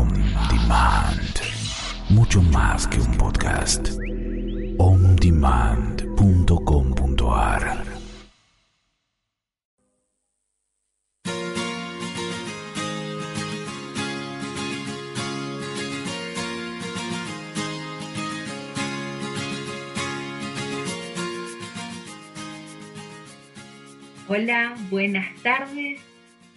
On Demand. Mucho más que un podcast. ondemand.com.ar Hola, buenas tardes.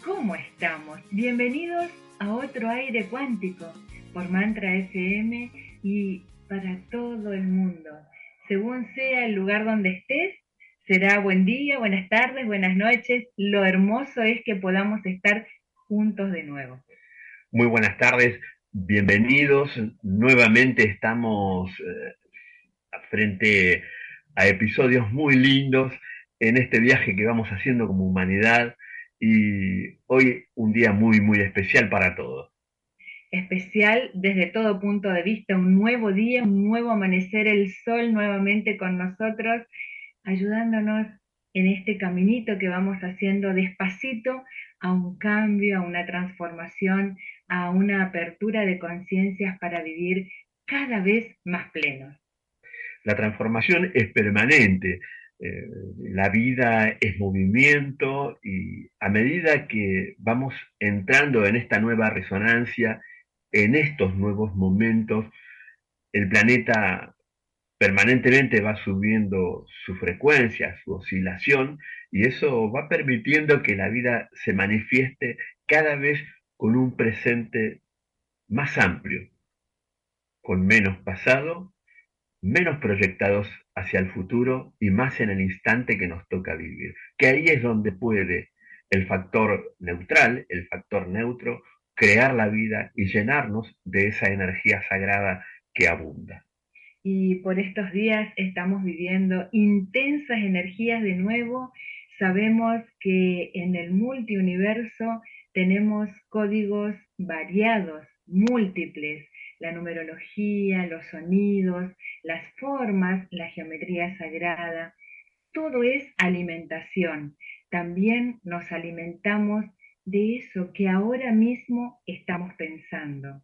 ¿Cómo estamos? Bienvenidos a otro aire cuántico por Mantra FM y para todo el mundo. Según sea el lugar donde estés, será buen día, buenas tardes, buenas noches. Lo hermoso es que podamos estar juntos de nuevo. Muy buenas tardes, bienvenidos. Nuevamente estamos eh, frente a episodios muy lindos en este viaje que vamos haciendo como humanidad y hoy un día muy, muy especial para todos. Especial desde todo punto de vista, un nuevo día, un nuevo amanecer, el sol nuevamente con nosotros, ayudándonos en este caminito que vamos haciendo despacito a un cambio, a una transformación, a una apertura de conciencias para vivir cada vez más plenos. La transformación es permanente, eh, la vida es movimiento y a medida que vamos entrando en esta nueva resonancia, en estos nuevos momentos, el planeta permanentemente va subiendo su frecuencia, su oscilación, y eso va permitiendo que la vida se manifieste cada vez con un presente más amplio, con menos pasado, menos proyectados hacia el futuro y más en el instante que nos toca vivir. Que ahí es donde puede el factor neutral, el factor neutro, crear la vida y llenarnos de esa energía sagrada que abunda. Y por estos días estamos viviendo intensas energías de nuevo. Sabemos que en el multiuniverso tenemos códigos variados, múltiples, la numerología, los sonidos, las formas, la geometría sagrada, todo es alimentación. También nos alimentamos de eso que ahora mismo estamos pensando.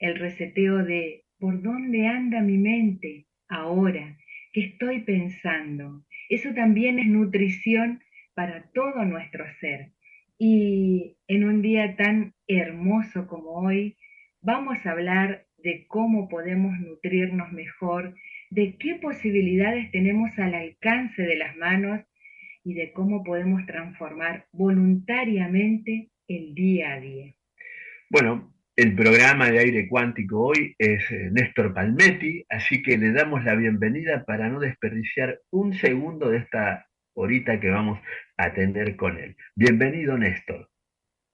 El reseteo de por dónde anda mi mente ahora, que estoy pensando. Eso también es nutrición para todo nuestro ser. Y en un día tan hermoso como hoy, vamos a hablar de cómo podemos nutrirnos mejor, de qué posibilidades tenemos al alcance de las manos y de cómo podemos transformar voluntariamente el día a día. Bueno, el programa de aire cuántico hoy es eh, Néstor Palmetti, así que le damos la bienvenida para no desperdiciar un segundo de esta horita que vamos a tener con él. Bienvenido, Néstor.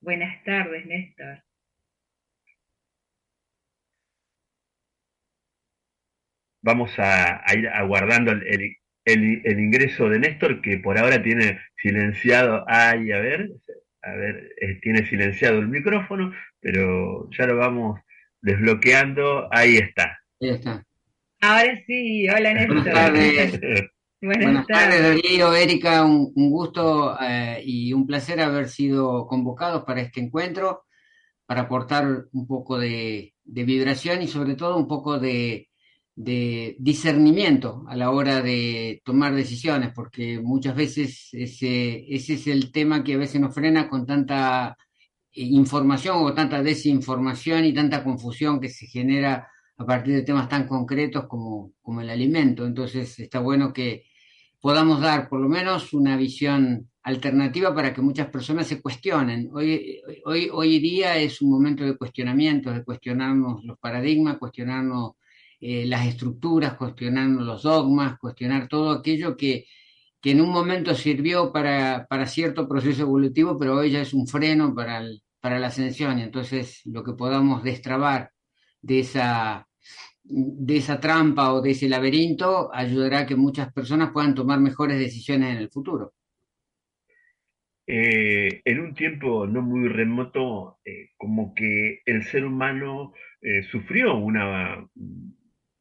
Buenas tardes, Néstor. Vamos a, ir aguardando el, ingreso de Néstor, que por ahora tiene silenciado, ay, a ver, a ver, eh, tiene silenciado el micrófono, pero ya lo vamos desbloqueando, ahí está. Ahí está. Ahora sí, hola Néstor. Buenas tardes. Buenas, tardes, Darío, Erika, un, gusto eh, y un placer haber sido convocados para este encuentro, para aportar un poco de vibración y sobre todo un poco de, de discernimiento a la hora de tomar decisiones, porque muchas veces ese, ese es el tema que a veces nos frena con tanta eh, información o tanta desinformación y tanta confusión que se genera a partir de temas tan concretos como, como el alimento. Entonces está bueno que podamos dar por lo menos una visión alternativa para que muchas personas se cuestionen. Hoy, hoy, hoy día es un momento de cuestionamiento, de cuestionarnos los paradigmas, cuestionarnos eh, las estructuras, cuestionando los dogmas, cuestionar todo aquello que, en un momento sirvió para, cierto proceso evolutivo, pero hoy ya es un freno para, para la ascensión. Entonces lo que podamos destrabar de esa, de esa trampa o de ese laberinto ayudará a que muchas personas puedan tomar mejores decisiones en el futuro. Eh, en un tiempo no muy remoto, eh, como que el ser humano sufrió una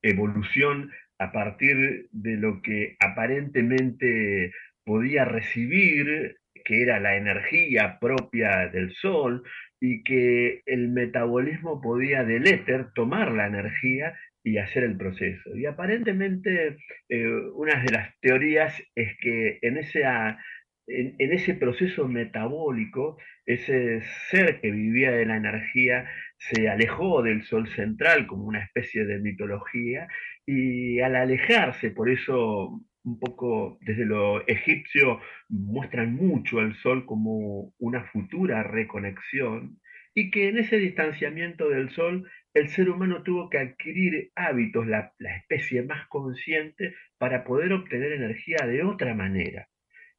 evolución a partir de lo que aparentemente podía recibir, que era la energía propia del Sol, y que el metabolismo podía del éter tomar la energía y hacer el proceso. Y aparentemente una de las teorías es que en en, ese proceso metabólico, ese ser que vivía de la energía se alejó del sol central como una especie de mitología y al alejarse, por eso un poco desde lo egipcio muestran mucho al sol como una futura reconexión y que en ese distanciamiento del sol el ser humano tuvo que adquirir hábitos, la especie más consciente, para poder obtener energía de otra manera.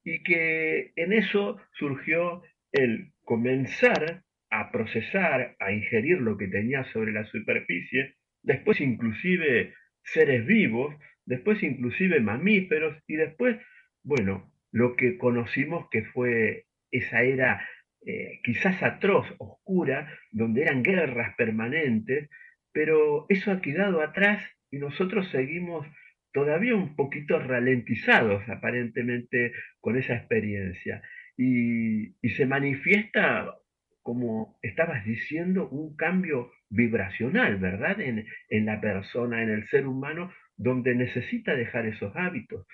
Y que en eso surgió el comenzar a procesar, a ingerir lo que tenía sobre la superficie, después inclusive seres vivos, después inclusive mamíferos y después, bueno, lo que conocimos que fue esa era eh, quizás atroz, oscura, donde eran guerras permanentes, pero eso ha quedado atrás y nosotros seguimos todavía un poquito ralentizados aparentemente con esa experiencia. Y, se manifiesta, como estabas diciendo, un cambio vibracional, ¿verdad? En, la persona, en el ser humano, donde necesita dejar esos hábitos.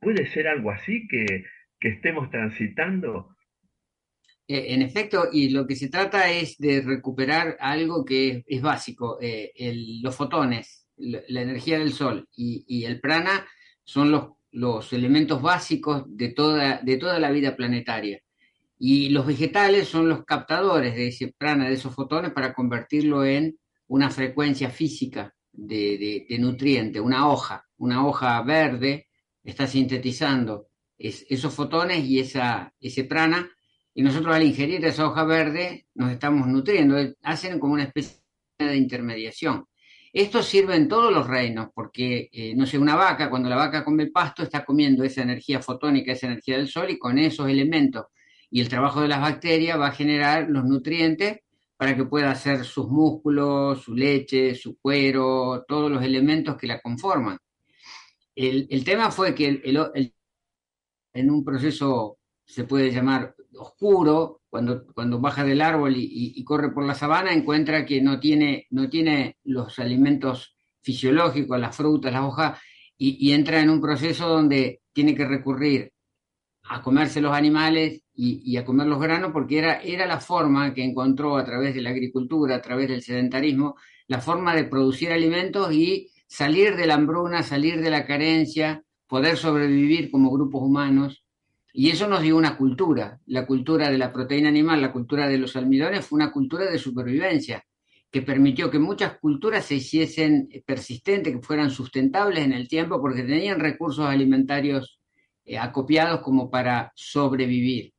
¿Puede ser algo así que, estemos transitando? Eh, en efecto, y lo que se trata es de recuperar algo que es, básico, eh, los fotones, la energía del sol y, el prana son los, los, elementos básicos de toda, de toda la vida planetaria. Y los vegetales son los captadores de ese prana, de esos fotones, para convertirlo en una frecuencia física de, nutriente, una hoja, una hoja verde, está sintetizando esos fotones y esa, ese prana, y nosotros al ingerir esa hoja verde nos estamos nutriendo, hacen como una especie de intermediación. Esto sirve en todos los reinos, porque, eh, no sé, una vaca, cuando la vaca come pasto, está comiendo esa energía fotónica, esa energía del sol, y con esos elementos y el trabajo de las bacterias va a generar los nutrientes para que pueda hacer sus músculos, su leche, su cuero, todos los elementos que la conforman. El, tema fue que en un proceso se puede llamar oscuro, cuando, cuando baja del árbol y, corre por la sabana, encuentra que no tiene, no tiene los alimentos fisiológicos, las frutas, las hojas, y, entra en un proceso donde tiene que recurrir a comerse los animales y, a comer los granos, porque era, era la forma que encontró a través de la agricultura, a través del sedentarismo, la forma de producir alimentos y salir de la hambruna, salir de la carencia, poder sobrevivir como grupos humanos y eso nos dio una cultura. La cultura de la proteína animal, la cultura de los almidones, fue una cultura de supervivencia que permitió que muchas culturas se hiciesen persistentes, que fueran sustentables en el tiempo, porque tenían recursos alimentarios eh, acopiados como para sobrevivir.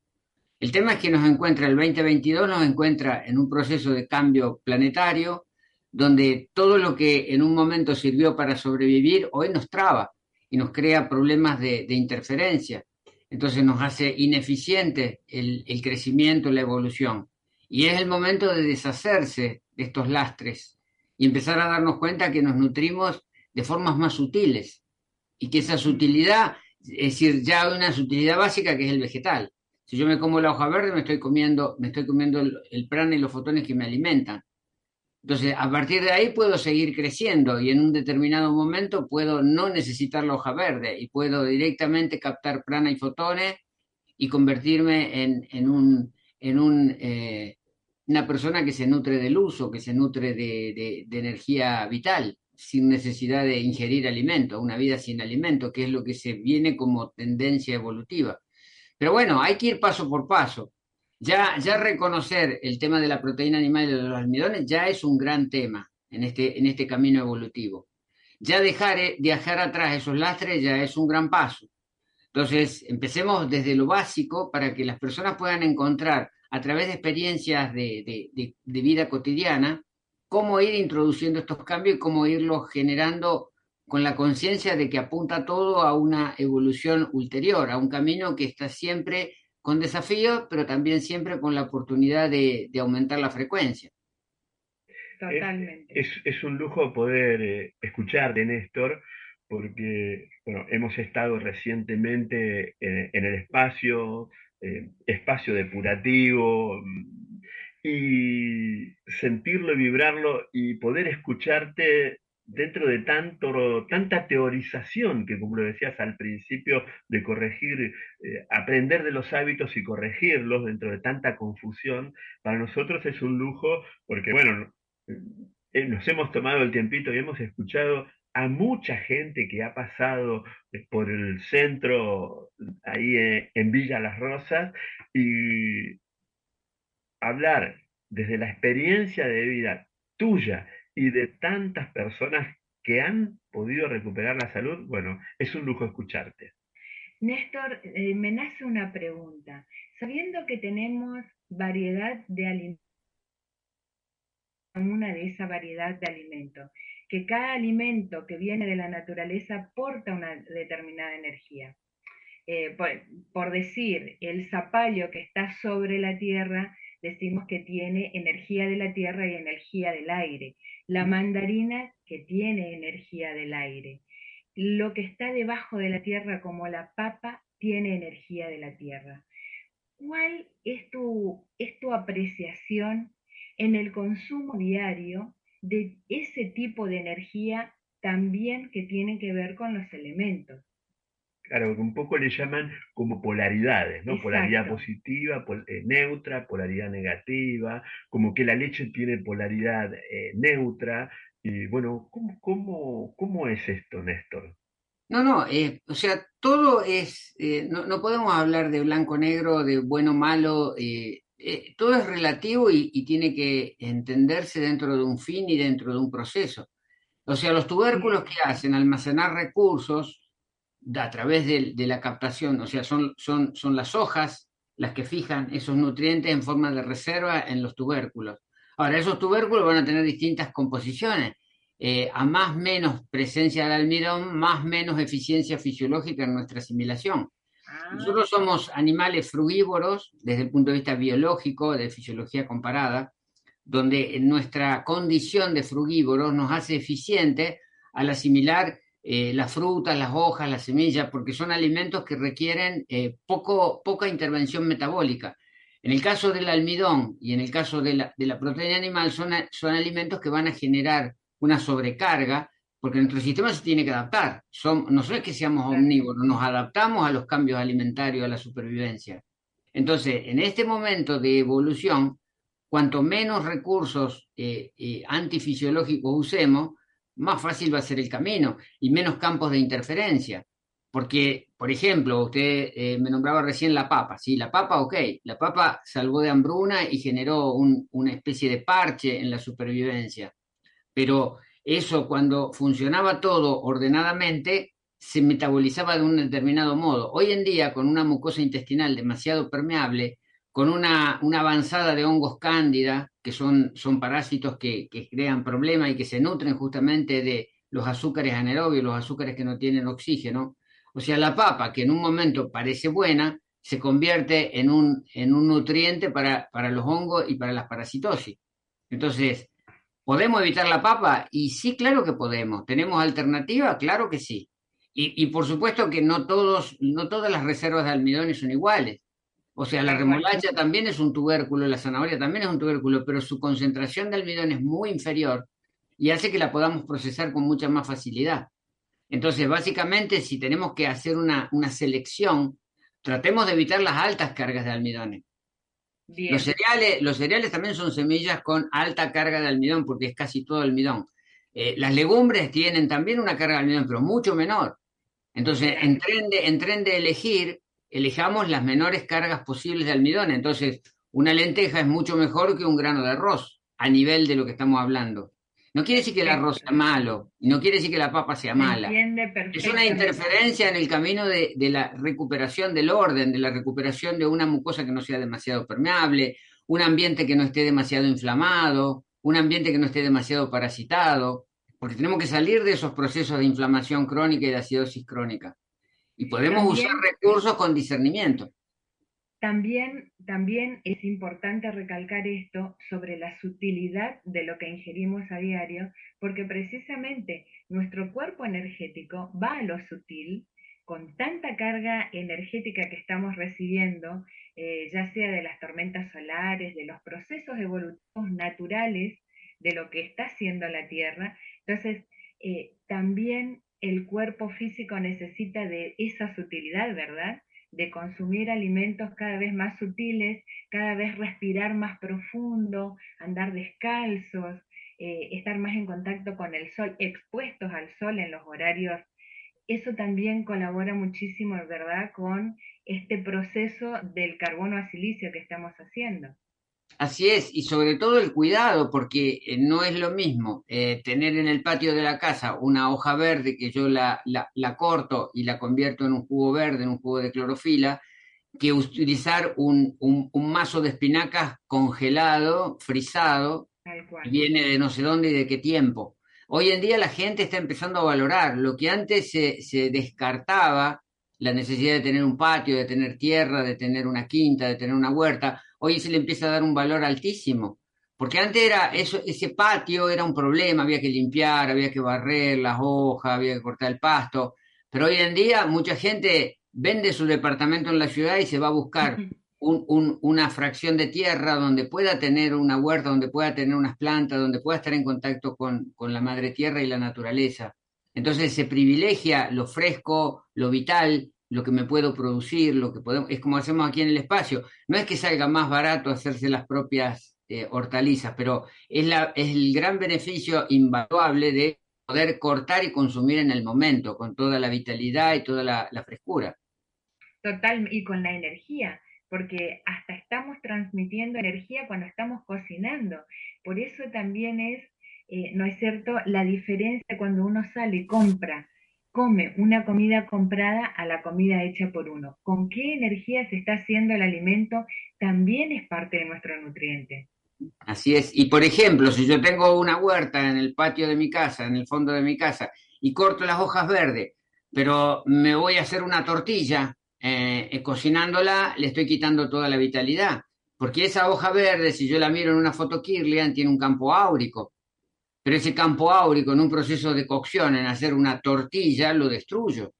El tema es que nos encuentra el 2022, nos encuentra en un proceso de cambio planetario, donde todo lo que en un momento sirvió para sobrevivir, hoy nos traba y nos crea problemas de interferencia entonces nos hace ineficiente el, crecimiento, la evolución. Y es el momento de deshacerse de estos lastres y empezar a darnos cuenta que nos nutrimos de formas más sutiles y que esa sutilidad, es decir, ya hay una sutilidad básica que es el vegetal. Si yo me como la hoja verde, me estoy comiendo, me estoy comiendo el, el prana y los fotones que me alimentan. Entonces, a partir de ahí puedo seguir creciendo y en un determinado momento puedo no necesitar la hoja verde y puedo directamente captar prana y fotones y convertirme en, un, en un, eh, una persona que se nutre del uso, que se nutre de, de energía vital, sin necesidad de ingerir alimento, una vida sin alimento, que es lo que se viene como tendencia evolutiva. Pero bueno, hay que ir paso por paso. Ya, ya reconocer el tema de la proteína animal y de los almidones ya es un gran tema en este, en este camino evolutivo. Ya dejar, eh, dejar atrás esos lastres ya es un gran paso. Entonces, empecemos desde lo básico para que las personas puedan encontrar a través de experiencias de, vida cotidiana, cómo ir introduciendo estos cambios y cómo irlos generando con la conciencia de que apunta todo a una evolución ulterior, a un camino que está siempre con desafíos, pero también siempre con la oportunidad de, aumentar la frecuencia. Totalmente. Es, un lujo poder eh, escucharte, Néstor, porque bueno, hemos estado recientemente en, el espacio, eh, espacio depurativo, mm, y sentirlo, vibrarlo y poder escucharte dentro de tanto, tanta teorización que, como lo decías al principio, de corregir, eh, aprender de los hábitos y corregirlos dentro de tanta confusión, para nosotros es un lujo porque, bueno, eh, nos hemos tomado el tiempito y hemos escuchado a mucha gente que ha pasado eh, por el centro, ahí en Villa Las Rosas, y hablar desde la experiencia de vida tuya y de tantas personas que han podido recuperar la salud, bueno, es un lujo escucharte. Néstor, eh, me nace una pregunta. Sabiendo que tenemos variedad de alimentos, una de esa variedad de alimentos, que cada alimento que viene de la naturaleza aporta una determinada energía. Eh, por, decir, el zapallo que está sobre la tierra, decimos que tiene energía de la tierra y energía del aire la mandarina que tiene energía del aire. Lo que está debajo de la tierra como la papa tiene energía de la tierra. ¿Cuál es tu, es tu apreciación en el consumo diario de ese tipo de energía también que tiene que ver con los elementos? Claro, que un poco le llaman como polaridades, ¿no? Polaridad positiva, eh, neutra, polaridad negativa, como que la leche tiene polaridad eh, neutra. Y bueno, ¿cómo, cómo, cómo es esto, Néstor? No, no, eh, o sea, todo es, no, no, podemos hablar de blanco-negro, de bueno-malo, todo es relativo y, y, tiene que entenderse dentro de un fin y dentro de un proceso. O sea, los tubérculos que hacen almacenar recursos a través de, la captación, o sea, son, son, son las hojas las que fijan esos nutrientes en forma de reserva en los tubérculos. Ahora, esos tubérculos van a tener distintas composiciones. Eh, a más menos presencia de almidón, más menos eficiencia fisiológica en nuestra asimilación. Ah. Nosotros somos animales frugívoros desde el punto de vista biológico, de fisiología comparada, donde nuestra condición de frugívoros nos hace eficiente al asimilar eh, las frutas, las hojas, las semillas, porque son alimentos que requieren eh, poco, poca intervención metabólica. En el caso del almidón y en el caso de la, proteína animal son, son, alimentos que van a generar una sobrecarga porque nuestro sistema se tiene que adaptar. Son, no es que seamos omnívoros, nos adaptamos a los cambios alimentarios, a la supervivencia. Entonces, en este momento de evolución, cuanto menos recursos eh, antifisiológicos usemos, más fácil va a ser el camino y menos campos de interferencia. Porque, por ejemplo, usted eh, me nombraba recién la papa, ¿sí? La papa, ok, la papa salvó de hambruna y generó una especie de parche en la supervivencia. Pero eso cuando funcionaba todo ordenadamente, se metabolizaba de un determinado modo. Hoy en día, con una mucosa intestinal demasiado permeable, con una, avanzada de hongos cándida, que son, son parásitos que, crean problemas y que se nutren justamente de los azúcares anaerobios, los azúcares que no tienen oxígeno. O sea, la papa, que en un momento parece buena, se convierte en un, en un nutriente para, para los hongos y para las parasitosis. Entonces, ¿podemos evitar la papa? Y sí, claro que podemos. ¿Tenemos alternativa? Claro que sí. Y, y por supuesto que no, todos, no todas las reservas de almidones son iguales. O sea, la remolacha también es un tubérculo, la zanahoria también es un tubérculo, pero su concentración de almidón es muy inferior y hace que la podamos procesar con mucha más facilidad. Entonces, básicamente, si tenemos que hacer una, selección, tratemos de evitar las altas cargas de almidones. Los cereales, los cereales también son semillas con alta carga de almidón, porque es casi todo almidón. Eh, las legumbres tienen también una carga de almidón, pero mucho menor. Entonces, en en tren de elegir, elijamos las menores cargas posibles de almidón. Entonces, una lenteja es mucho mejor que un grano de arroz a nivel de lo que estamos hablando. No quiere decir que el arroz sea malo, y no quiere decir que la papa sea mala. Es una interferencia en el camino de, la recuperación del orden, de la recuperación de una mucosa que no sea demasiado permeable, un ambiente que no esté demasiado inflamado, un ambiente que no esté demasiado parasitado, porque tenemos que salir de esos procesos de inflamación crónica y de acidosis crónica. Y podemos usar recursos con discernimiento. También, también es importante recalcar esto sobre la sutilidad de lo que ingerimos a diario, porque precisamente nuestro cuerpo energético va a lo sutil con tanta carga energética que estamos recibiendo, eh, ya sea de las tormentas solares, de los procesos evolutivos naturales de lo que está haciendo la Tierra. Entonces, eh, también el cuerpo físico necesita de esa sutilidad, ¿verdad? de consumir alimentos cada vez más sutiles, cada vez respirar más profundo, andar descalzos, eh, estar más en contacto con el sol, expuestos al sol en los horarios. Eso también colabora muchísimo, ¿verdad?, con este proceso del carbono a silicio que estamos haciendo. Así es, y sobre todo el cuidado, porque eh, no es lo mismo eh, tener en el patio de la casa una hoja verde que yo la, la, corto y la convierto en un jugo verde, en un jugo de clorofila, que utilizar un, un, mazo de espinacas congelado, frisado, viene de no sé dónde y de qué tiempo. Hoy en día la gente está empezando a valorar lo que antes se, se descartaba, la necesidad de tener un patio, de tener tierra, de tener una quinta, de tener una huerta hoy se le empieza a dar un valor altísimo. Porque antes era eso, ese patio era un problema, había que limpiar, había que barrer las hojas, había que cortar el pasto. Pero hoy en día mucha gente vende su departamento en la ciudad y se va a buscar una fracción de tierra donde pueda tener una huerta, donde pueda tener unas plantas, donde pueda estar en contacto con, con la madre tierra y la naturaleza. Entonces se privilegia lo fresco, lo vital, lo que me puedo producir, lo que podemos, es como hacemos aquí en el espacio. No es que salga más barato hacerse las propias eh, hortalizas, pero es, la, es el gran beneficio invaluable de poder cortar y consumir en el momento, con toda la vitalidad y toda la, frescura. Total, y con la energía, porque hasta estamos transmitiendo energía cuando estamos cocinando. Por eso también es, eh, ¿no es cierto?, la diferencia cuando uno sale y compra come una comida comprada a la comida hecha por uno. ¿Con qué energía se está haciendo el alimento? También es parte de nuestro nutriente. Así es. Y por ejemplo, si yo tengo una huerta en el patio de mi casa, en el fondo de mi casa, y corto las hojas verdes, pero me voy a hacer una tortilla, eh, eh, cocinándola, le estoy quitando toda la vitalidad. Porque esa hoja verde, si yo la miro en una foto Kirlian, tiene un campo áurico pero ese campo áurico en un proceso de cocción, en hacer una tortilla, lo destruyo.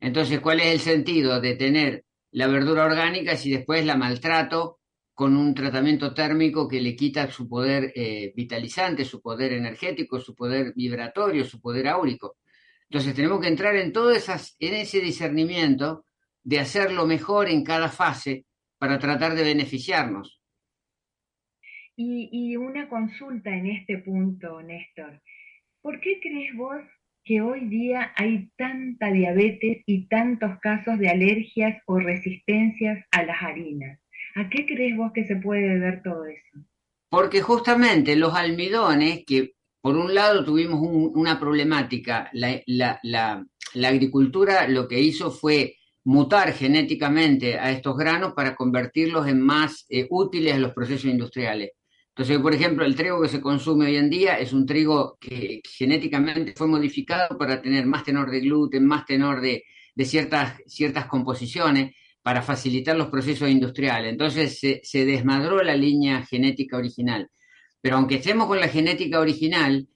Entonces, ¿cuál es el sentido de tener la verdura orgánica si después la maltrato con un tratamiento térmico que le quita su poder eh, vitalizante, su poder energético, su poder vibratorio, su poder áurico? Entonces tenemos que entrar en todo esas, en ese discernimiento de hacerlo mejor en cada fase para tratar de beneficiarnos. Y, una consulta en este punto, Néstor. ¿Por qué crees vos que hoy día hay tanta diabetes y tantos casos de alergias o resistencias a las harinas? ¿A qué crees vos que se puede deber todo eso? Porque justamente los almidones, que por un lado tuvimos una problemática, la, agricultura lo que hizo fue mutar genéticamente a estos granos para convertirlos en más eh, útiles a los procesos industriales. Entonces, por ejemplo, el trigo que se consume hoy en día es un trigo que genéticamente fue modificado para tener más tenor de gluten, más tenor de, ciertas, ciertas composiciones para facilitar los procesos industriales. Entonces se, desmadró la línea genética original. Pero aunque estemos con la genética original,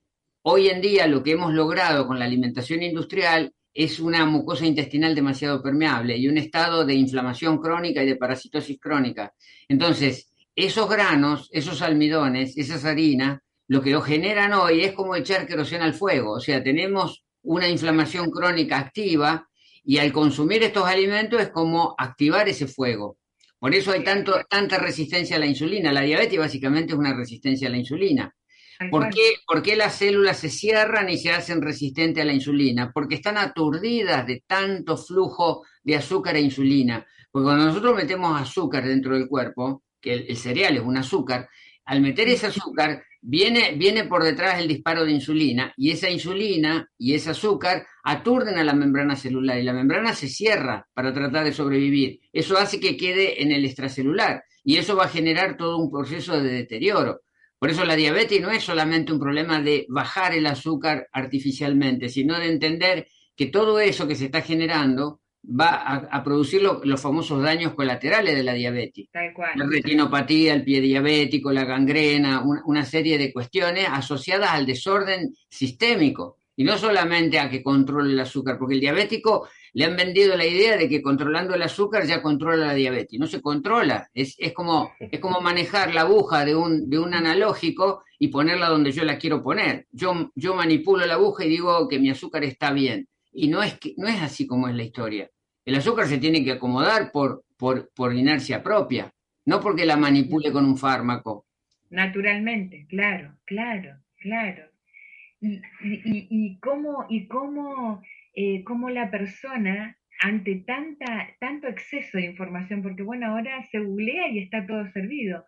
hoy en día lo que hemos logrado con la alimentación industrial es una mucosa intestinal demasiado permeable y un estado de inflamación crónica y de parasitosis crónica. Entonces, esos granos, esos almidones, esas harinas, lo que lo generan hoy es como echar queroseno al fuego. O sea, tenemos una inflamación crónica activa y al consumir estos alimentos es como activar ese fuego. Por eso hay tanto, tanta resistencia a la insulina. La diabetes básicamente es una resistencia a la insulina. ¿Por qué, ¿Por qué, las células se cierran y se hacen resistentes a la insulina? Porque están aturdidas de tanto flujo de azúcar e insulina. Porque cuando nosotros metemos azúcar dentro del cuerpo, que el, cereal es un azúcar, al meter ese azúcar viene, viene por detrás el disparo de insulina y esa insulina y ese azúcar aturden a la membrana celular y la membrana se cierra para tratar de sobrevivir. Eso hace que quede en el extracelular y eso va a generar todo un proceso de deterioro. Por eso la diabetes no es solamente un problema de bajar el azúcar artificialmente, sino de entender que todo eso que se está generando va a, producir los famosos daños colaterales de la diabetes. La retinopatía, el pie diabético, la gangrena, una serie de cuestiones asociadas al desorden sistémico y no solamente a que controle el azúcar, porque el diabético le han vendido la idea de que controlando el azúcar ya controla la diabetes. No se controla, es, es, como, es como manejar la aguja de un, de un analógico y ponerla donde yo la quiero poner. Yo, yo manipulo la aguja y digo que mi azúcar está bien. Y no es, que, no es así como es la historia. El azúcar se tiene que acomodar por, por, por inercia propia, no porque la manipule con un fármaco. Naturalmente, claro, claro, claro. Y, y, cómo, y cómo, eh, cómo la persona, ante tanta, tanto exceso de información, porque bueno, ahora se googlea y está todo servido,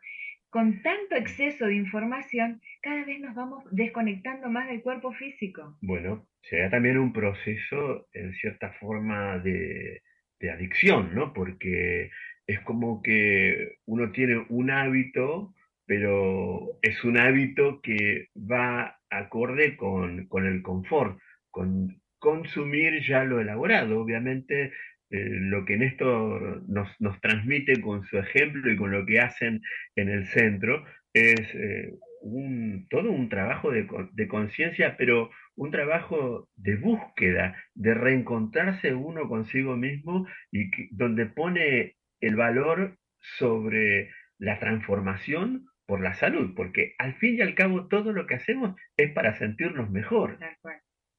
con tanto exceso de información, cada vez nos vamos desconectando más del cuerpo físico. Bueno, se da también un proceso, en cierta forma, de, adicción, ¿no? Porque es como que uno tiene un hábito, pero es un hábito que va acorde con el confort, con consumir ya lo elaborado. Obviamente, eh, lo que Néstor nos, nos, transmite con su ejemplo y con lo que hacen en el centro es eh, un, todo un trabajo de, de conciencia, pero un trabajo de búsqueda, de reencontrarse uno consigo mismo y donde pone el valor sobre la transformación por la salud, porque al fin y al cabo todo lo que hacemos es para sentirnos mejor.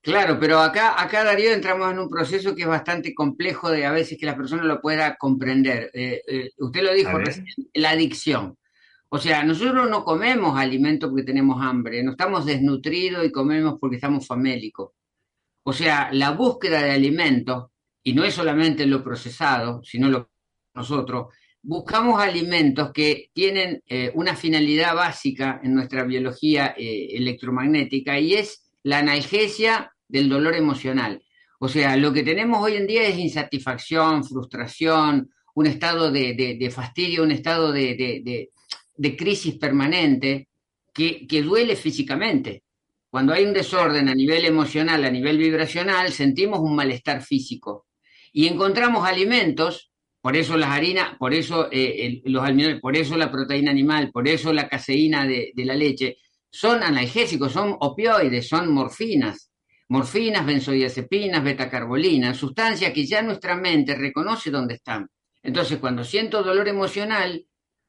Claro, pero acá, acá Darío entramos en un proceso que es bastante complejo de a veces que la persona lo pueda comprender. Eh, eh, usted lo dijo recién, la adicción. O sea, nosotros no comemos alimentos porque tenemos hambre, no estamos desnutridos y comemos porque estamos famélicos. O sea, la búsqueda de alimentos, y no es solamente lo procesado, sino lo nosotros, buscamos alimentos que tienen eh, una finalidad básica en nuestra biología electromagnética y es la analgesia del dolor emocional. O sea, lo que tenemos hoy en día es insatisfacción, frustración, un estado de, fastidio, un estado de, de crisis permanente que, que duele físicamente. Cuando hay un desorden a nivel emocional, a nivel vibracional, sentimos un malestar físico. Y encontramos alimentos, por eso las harinas, por eso eh, los por eso la proteína animal, por eso la caseína de, de, la leche, son analgésicos, son opioides, son morfinas. Morfinas, benzodiazepinas, betacarbolinas, sustancias que ya nuestra mente reconoce dónde están. Entonces, cuando siento dolor emocional,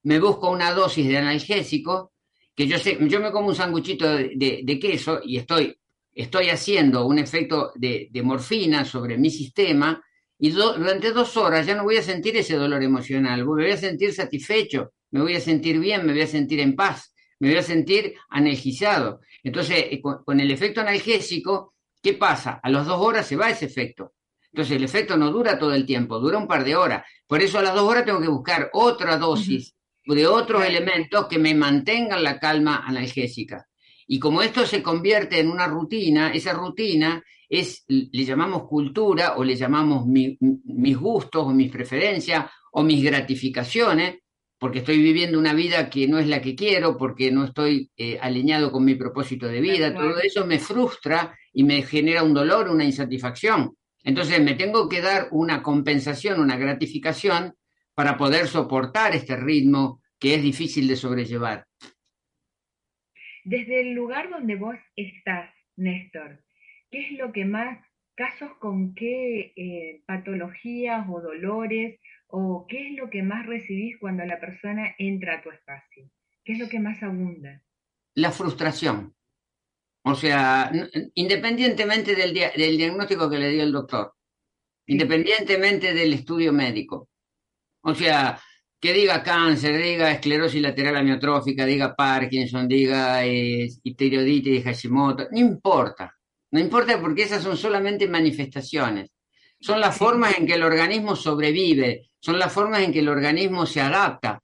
me busco una dosis de analgésico, que yo sé, yo me como un sanguchito de, queso y estoy, estoy haciendo un efecto de, morfina sobre mi sistema y durante dos horas ya no voy a sentir ese dolor emocional, me voy a sentir satisfecho, me voy a sentir bien, me voy a sentir en paz, me voy a sentir analgizado. Entonces, eh, con, el efecto analgésico, ¿qué pasa? A las dos horas se va ese efecto. Entonces el efecto no dura todo el tiempo, dura un par de horas. Por eso a las dos horas tengo que buscar otra dosis de otros elementos que me mantengan la calma analgésica. Y como esto se convierte en una rutina, esa rutina es, le llamamos cultura o le llamamos mis gustos o mis preferencias o mis gratificaciones, porque estoy viviendo una vida que no es la que quiero, porque no estoy eh, alineado con mi propósito de vida, todo eso me frustra y me genera un dolor, una insatisfacción. Entonces me tengo que dar una compensación, una gratificación para poder soportar este ritmo que es difícil de sobrellevar. Desde el lugar donde vos estás, Néstor, ¿qué es lo que más, casos con qué eh, patologías o dolores, o qué es lo que más recibís cuando la persona entra a tu espacio? ¿Qué es lo que más abunda? La frustración. O sea, independientemente del, del diagnóstico que le dio el doctor, independientemente del estudio médico, o sea, que diga cáncer, diga esclerosis lateral amiotrófica, diga Parkinson, diga eh, de Hashimoto, no importa. No importa porque esas son solamente manifestaciones. Son las formas en que el organismo sobrevive, son las formas en que el organismo se adapta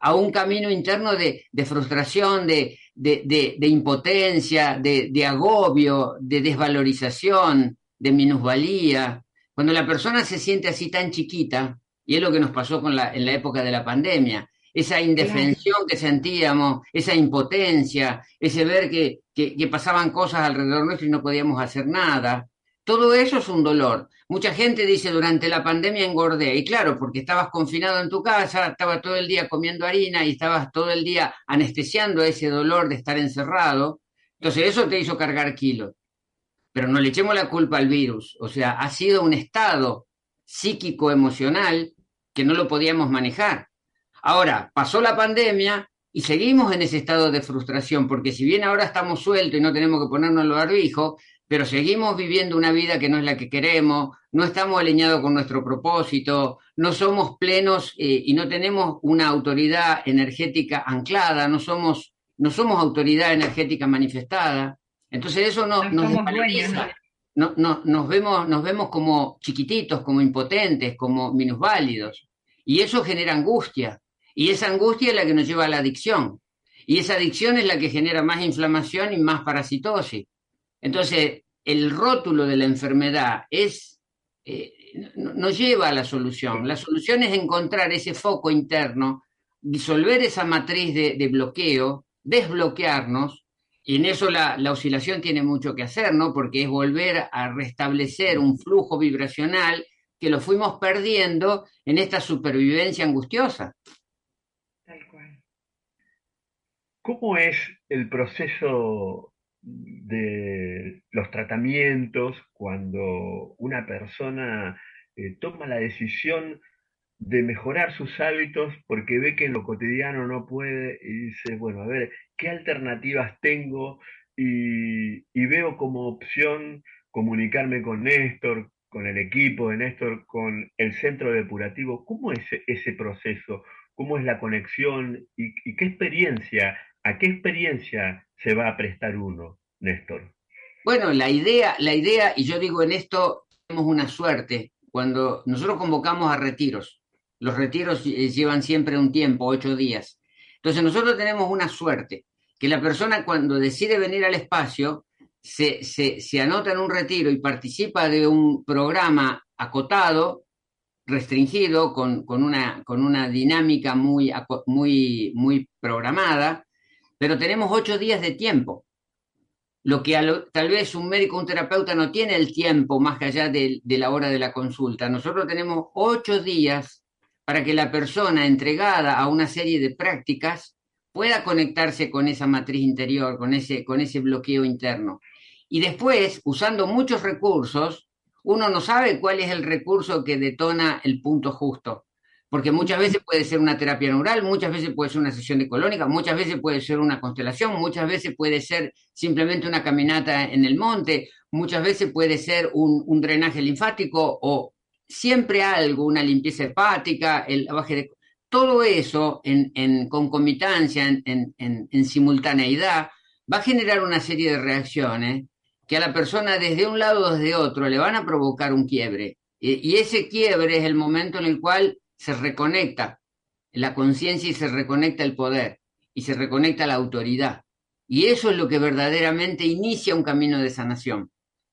a un camino interno de, frustración, de, de, impotencia, de, agobio, de desvalorización, de minusvalía. Cuando la persona se siente así tan chiquita, y es lo que nos pasó con la, en la época de la pandemia, esa indefensión que sentíamos, esa impotencia, ese ver que, que, pasaban cosas alrededor nuestro y no podíamos hacer nada. Todo eso es un dolor. Mucha gente dice durante la pandemia engordé, y claro, porque estabas confinado en tu casa, estabas todo el día comiendo harina y estabas todo el día anestesiando ese dolor de estar encerrado. Entonces eso te hizo cargar kilos. Pero no le echemos la culpa al virus. O sea, ha sido un estado psíquico emocional que no lo podíamos manejar. Ahora, pasó la pandemia y seguimos en ese estado de frustración, porque si bien ahora estamos sueltos y no tenemos que ponernos los barbijos, pero seguimos viviendo una vida que no es la que queremos, no estamos alineados con nuestro propósito, no somos plenos eh, y no tenemos una autoridad energética anclada, no somos, no somos autoridad energética manifestada. Entonces eso no, nos no, no, nos, vemos, nos vemos como chiquititos, como impotentes, como minusválidos. Y eso genera angustia. Y esa angustia es la que nos lleva a la adicción. Y esa adicción es la que genera más inflamación y más parasitosis. Entonces, el rótulo de la enfermedad es, eh, no, lleva a la solución. La solución es encontrar ese foco interno, disolver esa matriz de, bloqueo, desbloquearnos, y en eso la, la, oscilación tiene mucho que hacer, ¿no? Porque es volver a restablecer un flujo vibracional que lo fuimos perdiendo en esta supervivencia angustiosa. Tal cual. ¿Cómo es el proceso de los tratamientos cuando una persona eh, toma la decisión de mejorar sus hábitos porque ve que en lo cotidiano no puede y dice, bueno, a ver, ¿qué alternativas tengo? Y, veo como opción comunicarme con Néstor, con el equipo de Néstor, con el centro depurativo. ¿Cómo es ese proceso? ¿Cómo es la conexión? y qué experiencia ¿A qué experiencia se va a prestar uno, Néstor? Bueno, la idea, la idea, y yo digo en esto, tenemos una suerte. Cuando nosotros convocamos a retiros, los retiros eh, llevan siempre un tiempo, ocho días. Entonces nosotros tenemos una suerte, que la persona cuando decide venir al espacio, se, se, anota en un retiro y participa de un programa acotado, restringido, con, con, una, con una dinámica muy, muy, muy programada, pero tenemos ocho días de tiempo. Lo que tal vez un médico, un terapeuta no tiene el tiempo más allá de, de la hora de la consulta. Nosotros tenemos ocho días para que la persona entregada a una serie de prácticas pueda conectarse con esa matriz interior, con ese, con ese bloqueo interno. Y después, usando muchos recursos, uno no sabe cuál es el recurso que detona el punto justo porque muchas veces puede ser una terapia neural, muchas veces puede ser una sesión de colónica, muchas veces puede ser una constelación, muchas veces puede ser simplemente una caminata en el monte, muchas veces puede ser un, drenaje linfático o siempre algo, una limpieza hepática, el baje de... Todo eso en, concomitancia, en, simultaneidad, va a generar una serie de reacciones que a la persona desde un lado o desde otro le van a provocar un quiebre. y ese quiebre es el momento en el cual se reconecta la conciencia y se reconecta el poder y se reconecta la autoridad. Y eso es lo que verdaderamente inicia un camino de sanación,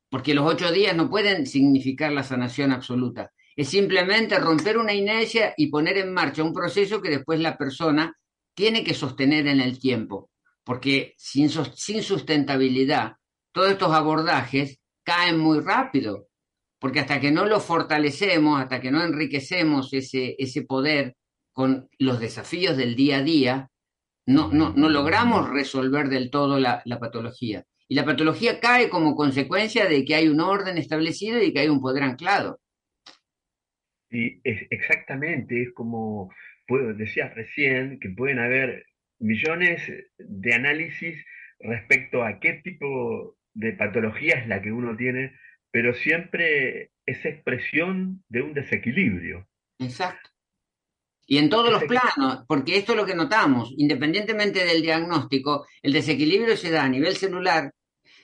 porque los ocho días no pueden significar la sanación absoluta. Es simplemente romper una inercia y poner en marcha un proceso que después la persona tiene que sostener en el tiempo, porque sin, sin sustentabilidad todos estos abordajes caen muy rápido porque hasta que no lo fortalecemos, hasta que no enriquecemos ese, ese poder con los desafíos del día a día, no, no, no logramos resolver del todo la, patología. Y la patología cae como consecuencia de que hay un orden establecido y que hay un poder anclado. Y es exactamente, es como decías recién, que pueden haber millones de análisis respecto a qué tipo de patología es la que uno tiene pero siempre es expresión de un desequilibrio. Exacto. Y en todos los planos, porque esto es lo que notamos, independientemente del diagnóstico, el desequilibrio se da a nivel celular,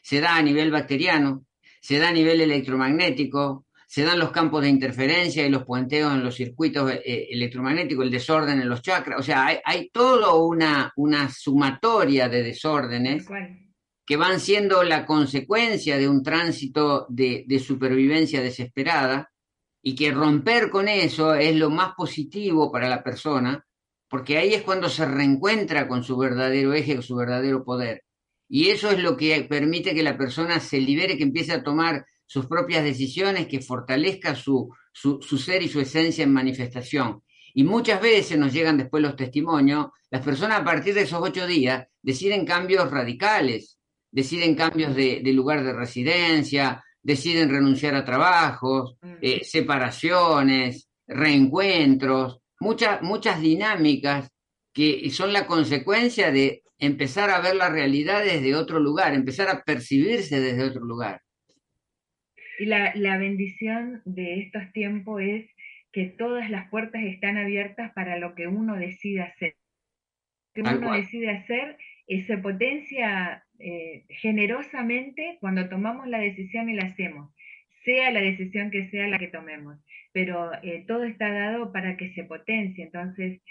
se da a nivel bacteriano, se da a nivel electromagnético, se dan los campos de interferencia y los puenteos en los circuitos eh, electromagnéticos, el desorden en los chakras, o sea, hay, hay toda una, una sumatoria de desórdenes que van siendo la consecuencia de un tránsito de, supervivencia desesperada y que romper con eso es lo más positivo para la persona, porque ahí es cuando se reencuentra con su verdadero eje, con su verdadero poder. Y eso es lo que permite que la persona se libere, que empiece a tomar sus propias decisiones, que fortalezca su, ser y su esencia en manifestación. Y muchas veces nos llegan después los testimonios, las personas a partir de esos ocho días deciden cambios radicales, deciden cambios de, de lugar de residencia, deciden renunciar a trabajos, mm. eh, separaciones, reencuentros, muchas, muchas dinámicas que son la consecuencia de empezar a ver la realidad desde otro lugar, empezar a percibirse desde otro lugar. Y la, la bendición de estos tiempos es que todas las puertas están abiertas para lo que uno decide hacer. Lo que uno decide hacer se potencia eh, generosamente cuando tomamos la decisión y la hacemos, sea la decisión que sea la que tomemos, pero eh, todo está dado para que se potencie. Entonces,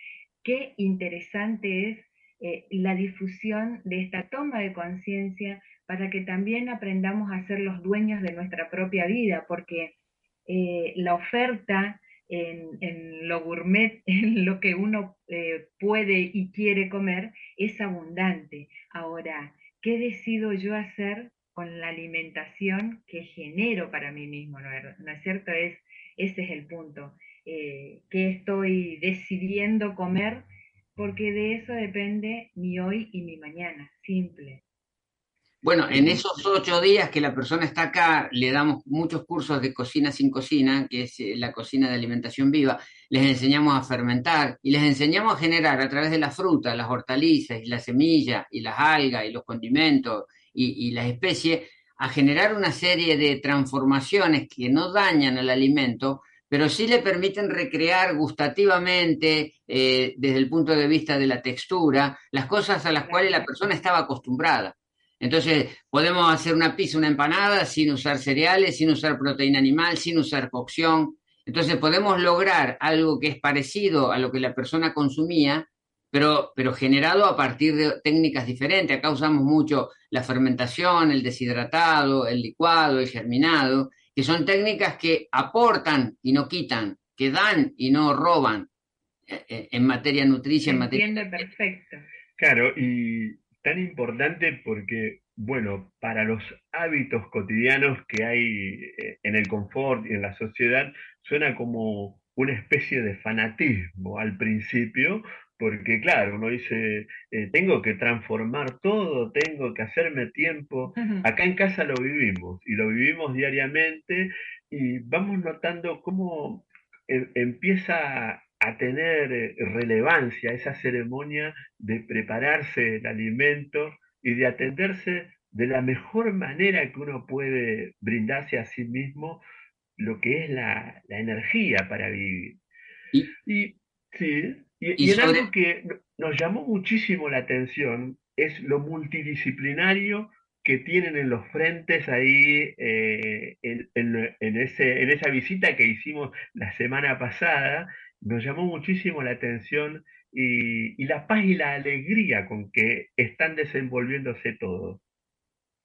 qué interesante es eh, la difusión de esta toma de conciencia para que también aprendamos a ser los dueños de nuestra propia vida, porque la oferta en, lo gourmet, en lo que uno puede y quiere comer, es abundante. Ahora, ¿qué decido yo hacer con la alimentación que genero para mí mismo? ¿No es, cierto? Es, ese es el punto. Eh, ¿Qué estoy decidiendo comer? Porque de eso depende mi hoy y mi mañana. Simple. Bueno, en esos ocho días que la persona está acá, le damos muchos cursos de cocina sin cocina, que es eh, la cocina de alimentación viva. Les enseñamos a fermentar y les enseñamos a generar a través de la fruta, las hortalizas y las semillas y las algas y los condimentos y, las especies, a generar una serie de transformaciones que no dañan el alimento, pero sí le permiten recrear gustativamente, eh, desde el punto de vista de la textura, las cosas a las cuales la persona estaba acostumbrada. Entonces, podemos hacer una pizza, una empanada sin usar cereales, sin usar proteína animal, sin usar cocción. Entonces, podemos lograr algo que es parecido a lo que la persona consumía, pero, pero generado a partir de técnicas diferentes. Acá usamos mucho la fermentación, el deshidratado, el licuado, el germinado, que son técnicas que aportan y no quitan, que dan y no roban eh, eh, en materia nutricia, en materia... perfecto. Claro, y tan importante porque, bueno, para los hábitos cotidianos que hay eh, en el confort y en la sociedad, suena como una especie de fanatismo al principio, porque claro, uno dice, eh, tengo que transformar todo, tengo que hacerme tiempo. Acá en casa lo vivimos y lo vivimos diariamente y vamos notando cómo eh, empieza a tener eh, relevancia esa ceremonia de prepararse el alimento y de atenderse de la mejor manera que uno puede brindarse a sí mismo lo que es la, energía para vivir. Y, sí, y, algo que nos llamó muchísimo la atención es lo multidisciplinario que tienen en los frentes ahí eh, en, ese, en esa visita que hicimos la semana pasada nos llamó muchísimo la atención y, la paz y la alegría con que están desenvolviéndose todo.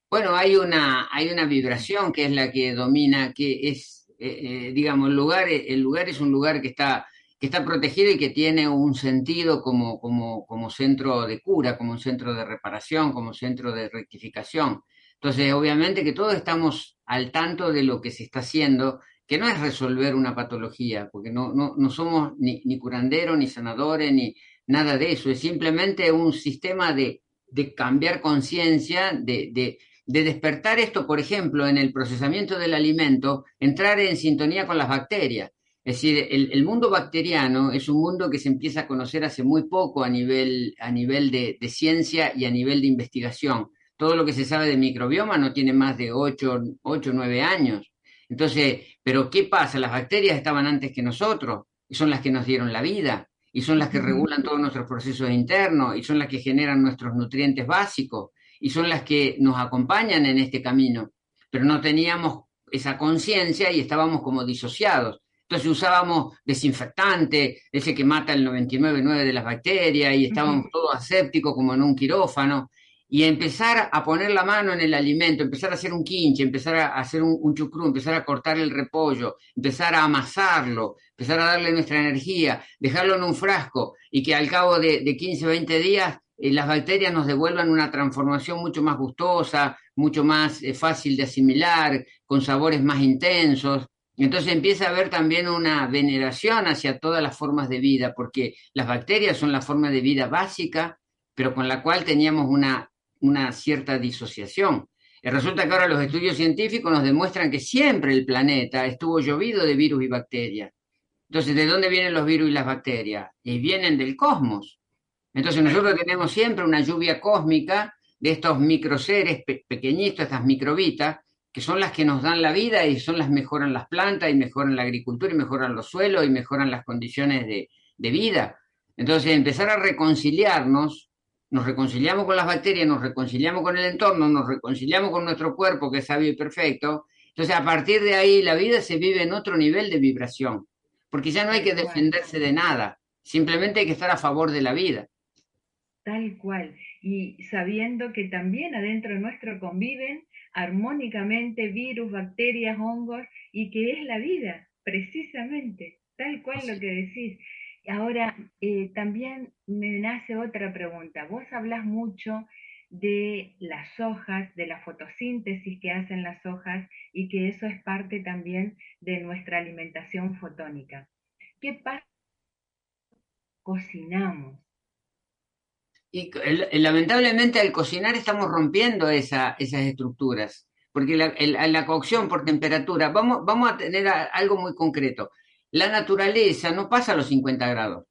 Bueno, hay una, hay una vibración que es la que domina, que es, eh, eh, digamos, el lugar, el lugar es un lugar que está, que está protegido y que tiene un sentido como, como, como centro de cura, como un centro de reparación, como centro de rectificación. Entonces, obviamente que todos estamos al tanto de lo que se está haciendo que no es resolver una patología, porque no, no, somos ni, ni, curanderos, ni sanadores, ni nada de eso, es simplemente un sistema de, cambiar conciencia, de, despertar esto, por ejemplo, en el procesamiento del alimento, entrar en sintonía con las bacterias. Es decir, el, mundo bacteriano es un mundo que se empieza a conocer hace muy poco a nivel, a nivel de, ciencia y a nivel de investigación. Todo lo que se sabe de microbioma no tiene más de 8 o 9 años. Entonces, pero ¿qué pasa? Las bacterias estaban antes que nosotros y son las que nos dieron la vida y son las que regulan todos nuestros procesos internos y son las que generan nuestros nutrientes básicos y son las que nos acompañan en este camino. Pero no teníamos esa conciencia y estábamos como disociados. Entonces usábamos desinfectante, ese que mata el 99,9 de las bacterias, y estábamos todos asépticos como en un quirófano, y empezar a poner la mano en el alimento, empezar a hacer un quinche, empezar a hacer un, un chucrú, empezar a cortar el repollo, empezar a amasarlo, empezar a darle nuestra energía, dejarlo en un frasco, y que al cabo de, de 15, 20 días eh, las bacterias nos devuelvan una transformación mucho más gustosa, mucho más eh, fácil de asimilar, con sabores más intensos. Entonces empieza a haber también una veneración hacia todas las formas de vida, porque las bacterias son la forma de vida básica, pero con la cual teníamos una, una cierta disociación. Y resulta que ahora los estudios científicos nos demuestran que siempre el planeta estuvo llovido de virus y bacterias. Entonces, ¿de dónde vienen los virus y las bacterias? Y vienen del cosmos. Entonces nosotros tenemos siempre una lluvia cósmica de estos microseres pequeñitos, estas microbitas, que son las que nos dan la vida y son las que mejoran las plantas y mejoran la agricultura y mejoran los suelos y mejoran las condiciones de, de vida. Entonces, empezar a reconciliarnos, nos reconciliamos con las bacterias, nos reconciliamos con el entorno, nos reconciliamos con nuestro cuerpo, que es sabio y perfecto. Entonces, a partir de ahí, la vida se vive en otro nivel de vibración, porque ya no hay que defenderse de nada, simplemente hay que estar a favor de la vida. Tal cual. Y sabiendo que también adentro nuestro conviven armónicamente virus, bacterias, hongos, y que es la vida, precisamente, tal cual lo que decís. Ahora, eh, también me nace otra pregunta. Vos hablas mucho de las hojas, de la fotosíntesis que hacen las hojas y que eso es parte también de nuestra alimentación fotónica. ¿Qué pasa? Cocinamos. Y lamentablemente al cocinar estamos rompiendo esas estructuras, porque la, la, cocción por temperatura, vamos, vamos a tener algo muy concreto. La naturaleza no pasa a los 50 grados.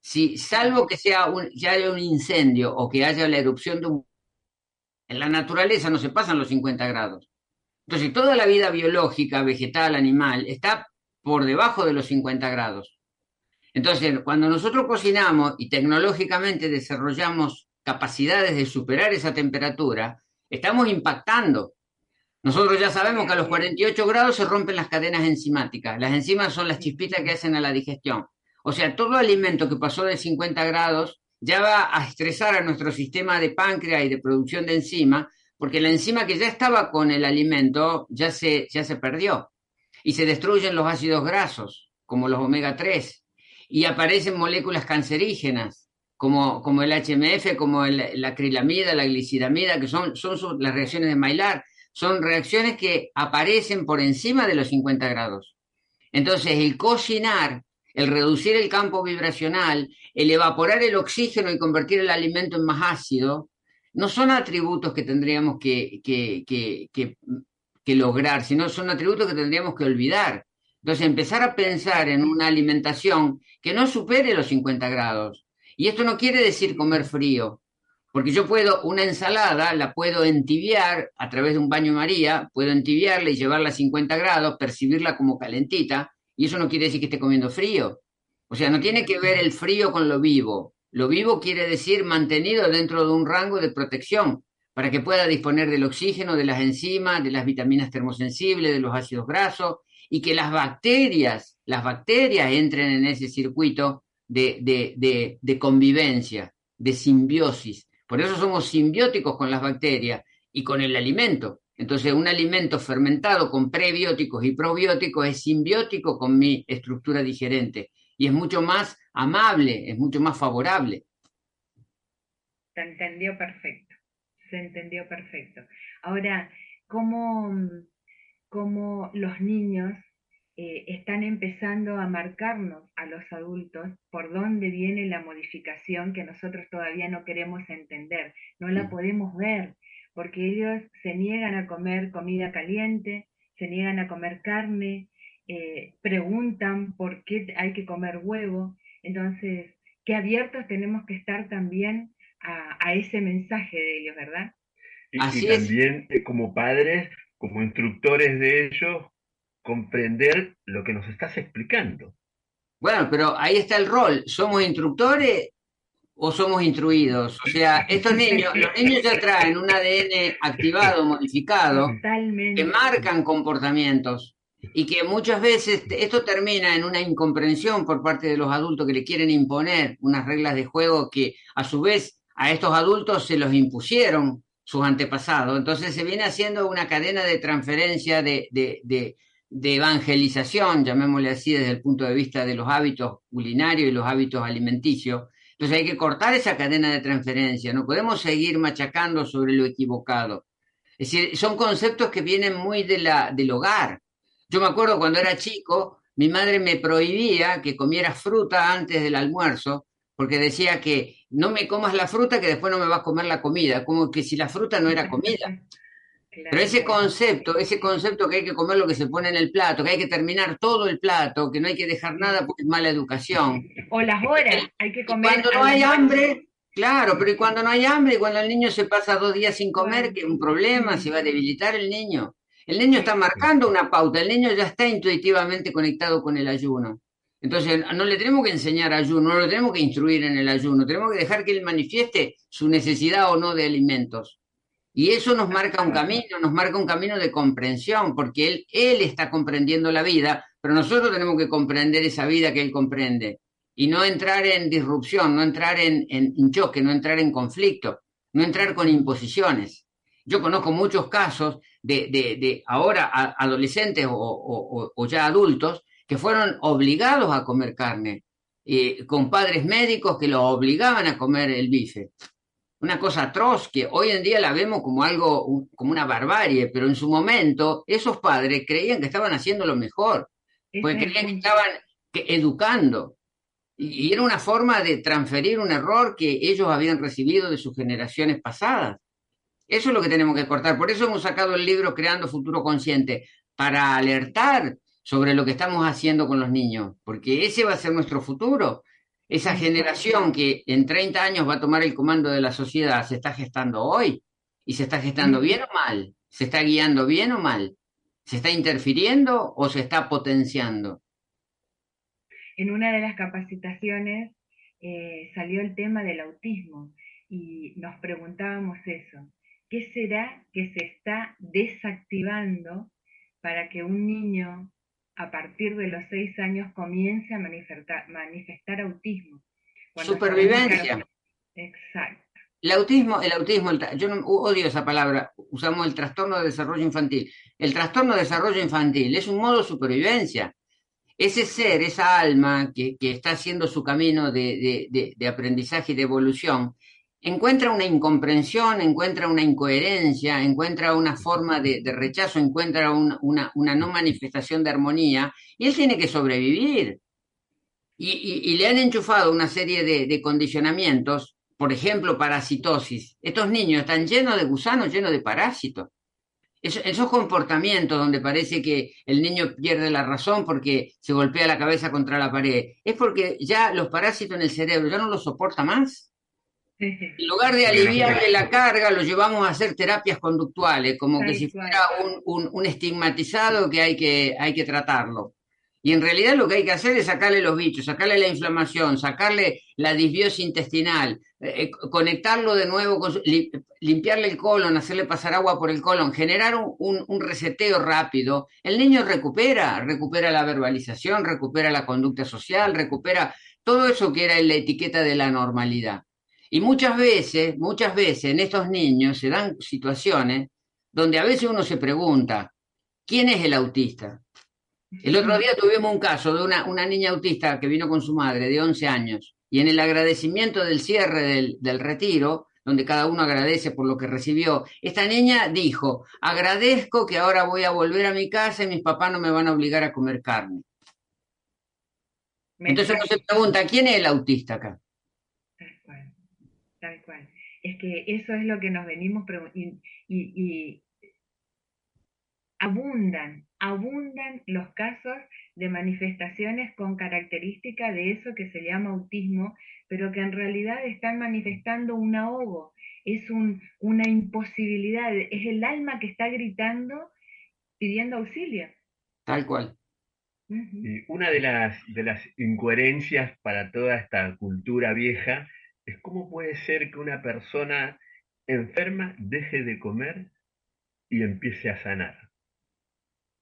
Si, salvo que sea ya haya un incendio o que haya la erupción de un... En la naturaleza no se pasan los 50 grados. Entonces, toda la vida biológica, vegetal, animal, está por debajo de los 50 grados. Entonces, cuando nosotros cocinamos y tecnológicamente desarrollamos capacidades de superar esa temperatura, estamos impactando. Nosotros ya sabemos que a los 48 grados se rompen las cadenas enzimáticas. Las enzimas son las chispitas que hacen a la digestión. O sea, todo alimento que pasó de 50 grados ya va a estresar a nuestro sistema de páncreas y de producción de enzima, porque la enzima que ya estaba con el alimento ya se, ya se perdió. Y se destruyen los ácidos grasos, como los omega 3, y aparecen moléculas cancerígenas, como, como el HMF, como la acrilamida, la glicidamida, que son, son las reacciones de Maillard. Son reacciones que aparecen por encima de los 50 grados. Entonces, el cocinar, el reducir el campo vibracional, el evaporar el oxígeno y convertir el alimento en más ácido, no son atributos que tendríamos que, que, que, que lograr, sino son atributos que tendríamos que olvidar. Entonces, empezar a pensar en una alimentación que no supere los 50 grados. Y esto no quiere decir comer frío, porque yo puedo, una ensalada la puedo entibiar a través de un baño María, puedo entibiarla y llevarla a 50 grados, percibirla como calentita, y eso no quiere decir que esté comiendo frío. O sea, no tiene que ver el frío con lo vivo. Lo vivo quiere decir mantenido dentro de un rango de protección para que pueda disponer del oxígeno, de las enzimas, de las vitaminas termosensibles, de los ácidos grasos, y que las bacterias, las bacterias entren en ese circuito de, de, de, convivencia, de simbiosis. Por eso somos simbióticos con las bacterias y con el alimento. Entonces, un alimento fermentado con prebióticos y probióticos es simbiótico con mi estructura digerente y es mucho más amable, es mucho más favorable. Se entendió perfecto, se entendió perfecto. Ahora, ¿cómo, cómo los niños eh, están empezando a marcarnos a los adultos por dónde viene la modificación que nosotros todavía no queremos entender, no la podemos ver, porque ellos se niegan a comer comida caliente, se niegan a comer carne, eh, preguntan por qué hay que comer huevo, entonces, qué abiertos tenemos que estar también a, ese mensaje de ellos, ¿verdad? Y, y también eh, como padres como instructores de ellos, comprender lo que nos estás explicando. Bueno, pero ahí está el rol. Somos instructores o somos instruidos. O sea, estos niños, los niños ya traen un ADN activado, modificado, que marcan comportamientos y que muchas veces esto termina en una incomprensión por parte de los adultos que le quieren imponer unas reglas de juego que a su vez a estos adultos se los impusieron sus antepasados. Entonces se viene haciendo una cadena de transferencia de, de, evangelización, llamémosle así, desde el punto de vista de los hábitos culinarios y los hábitos alimenticios. Entonces hay que cortar esa cadena de transferencia, no podemos seguir machacando sobre lo equivocado. Es decir, son conceptos que vienen muy de la, del hogar. Yo me acuerdo cuando era chico, mi madre me prohibía que comiera fruta antes del almuerzo, porque decía que no me comas la fruta que después no me vas a comer la comida, como que si la fruta no era comida. Pero ese concepto, ese concepto que hay que comer lo que se pone en el plato, que hay que terminar todo el plato, que no hay que dejar nada porque es mala educación. O las horas, hay que comer. cuando no hay hambre, claro, pero y cuando no hay hambre, cuando el niño se pasa dos días sin comer, que es un problema, se va a debilitar el niño. El niño está marcando una pauta, el niño ya está intuitivamente conectado con el ayuno. Entonces, no le tenemos que enseñar ayuno, no lo tenemos que instruir en el ayuno, tenemos que dejar que él manifieste su necesidad o no de alimentos. Y eso nos marca un camino, nos marca un camino de comprensión, porque él, él está comprendiendo la vida, pero nosotros tenemos que comprender esa vida que él comprende y no entrar en disrupción, no entrar en, en, choque, no entrar en conflicto, no entrar con imposiciones. Yo conozco muchos casos de, de, ahora adolescentes o, ya adultos que fueron obligados a comer carne, eh, con padres médicos que los obligaban a comer el bife. Una cosa atroz que hoy en día la vemos como algo, como una barbarie, pero en su momento esos padres creían que estaban haciendo lo mejor, porque creían que estaban educando. Y, era una forma de transferir un error que ellos habían recibido de sus generaciones pasadas. Eso es lo que tenemos que cortar. Por eso hemos sacado el libro Creando Futuro Consciente, para alertar sobre lo que estamos haciendo con los niños, porque ese va a ser nuestro futuro. Esa generación que en 30 años va a tomar el comando de la sociedad se está gestando hoy y se está gestando bien o mal, se está guiando bien o mal, se está interfiriendo o se está potenciando. En una de las capacitaciones eh, salió el tema del autismo y nos preguntábamos eso, ¿qué será que se está desactivando para que un niño a partir de los seis años comience a manifestar, manifestar autismo. Supervivencia. Exacto. El autismo, el autismo, yo no, odio esa palabra, usamos el trastorno de desarrollo infantil. El trastorno de desarrollo infantil es un modo de supervivencia. Ese ser, esa alma que, está haciendo su camino de, de aprendizaje y de evolución, encuentra una incomprensión, encuentra una incoherencia, encuentra una forma de, rechazo, encuentra una, no manifestación de armonía, y él tiene que sobrevivir. Y, le han enchufado una serie de, condicionamientos, por ejemplo, parasitosis. Estos niños están llenos de gusanos, llenos de parásitos. esos comportamientos donde parece que el niño pierde la razón porque se golpea la cabeza contra la pared, es porque ya los parásitos en el cerebro ya no los soporta más. En lugar de aliviarle la carga, lo llevamos a hacer terapias conductuales, como que si fuera un, estigmatizado que hay, que hay que tratarlo. Y en realidad lo que hay que hacer es sacarle los bichos, sacarle la inflamación, sacarle la disbiosis intestinal, eh, eh, conectarlo de nuevo, con limpiarle el colon, hacerle pasar agua por el colon, generar un, un, reseteo rápido. El niño recupera, recupera la verbalización, recupera la conducta social, recupera todo eso que era la etiqueta de la normalidad. Y muchas veces, muchas veces en estos niños se dan situaciones donde a veces uno se pregunta, ¿quién es el autista? El otro día tuvimos un caso de una, una niña autista que vino con su madre de 11 años y en el agradecimiento del cierre del, del retiro, donde cada uno agradece por lo que recibió, esta niña dijo, agradezco que ahora voy a volver a mi casa y mis papás no me van a obligar a comer carne. Entonces uno se pregunta, ¿quién es el autista acá? Es que eso es lo que nos venimos y, y, abundan, abundan los casos de manifestaciones con característica de eso que se llama autismo, pero que en realidad están manifestando un ahogo, es un, una imposibilidad, es el alma que está gritando pidiendo auxilio. Tal cual. Y una de las, de las incoherencias para toda esta cultura vieja es cómo puede ser que una persona enferma deje de comer y empiece a sanar.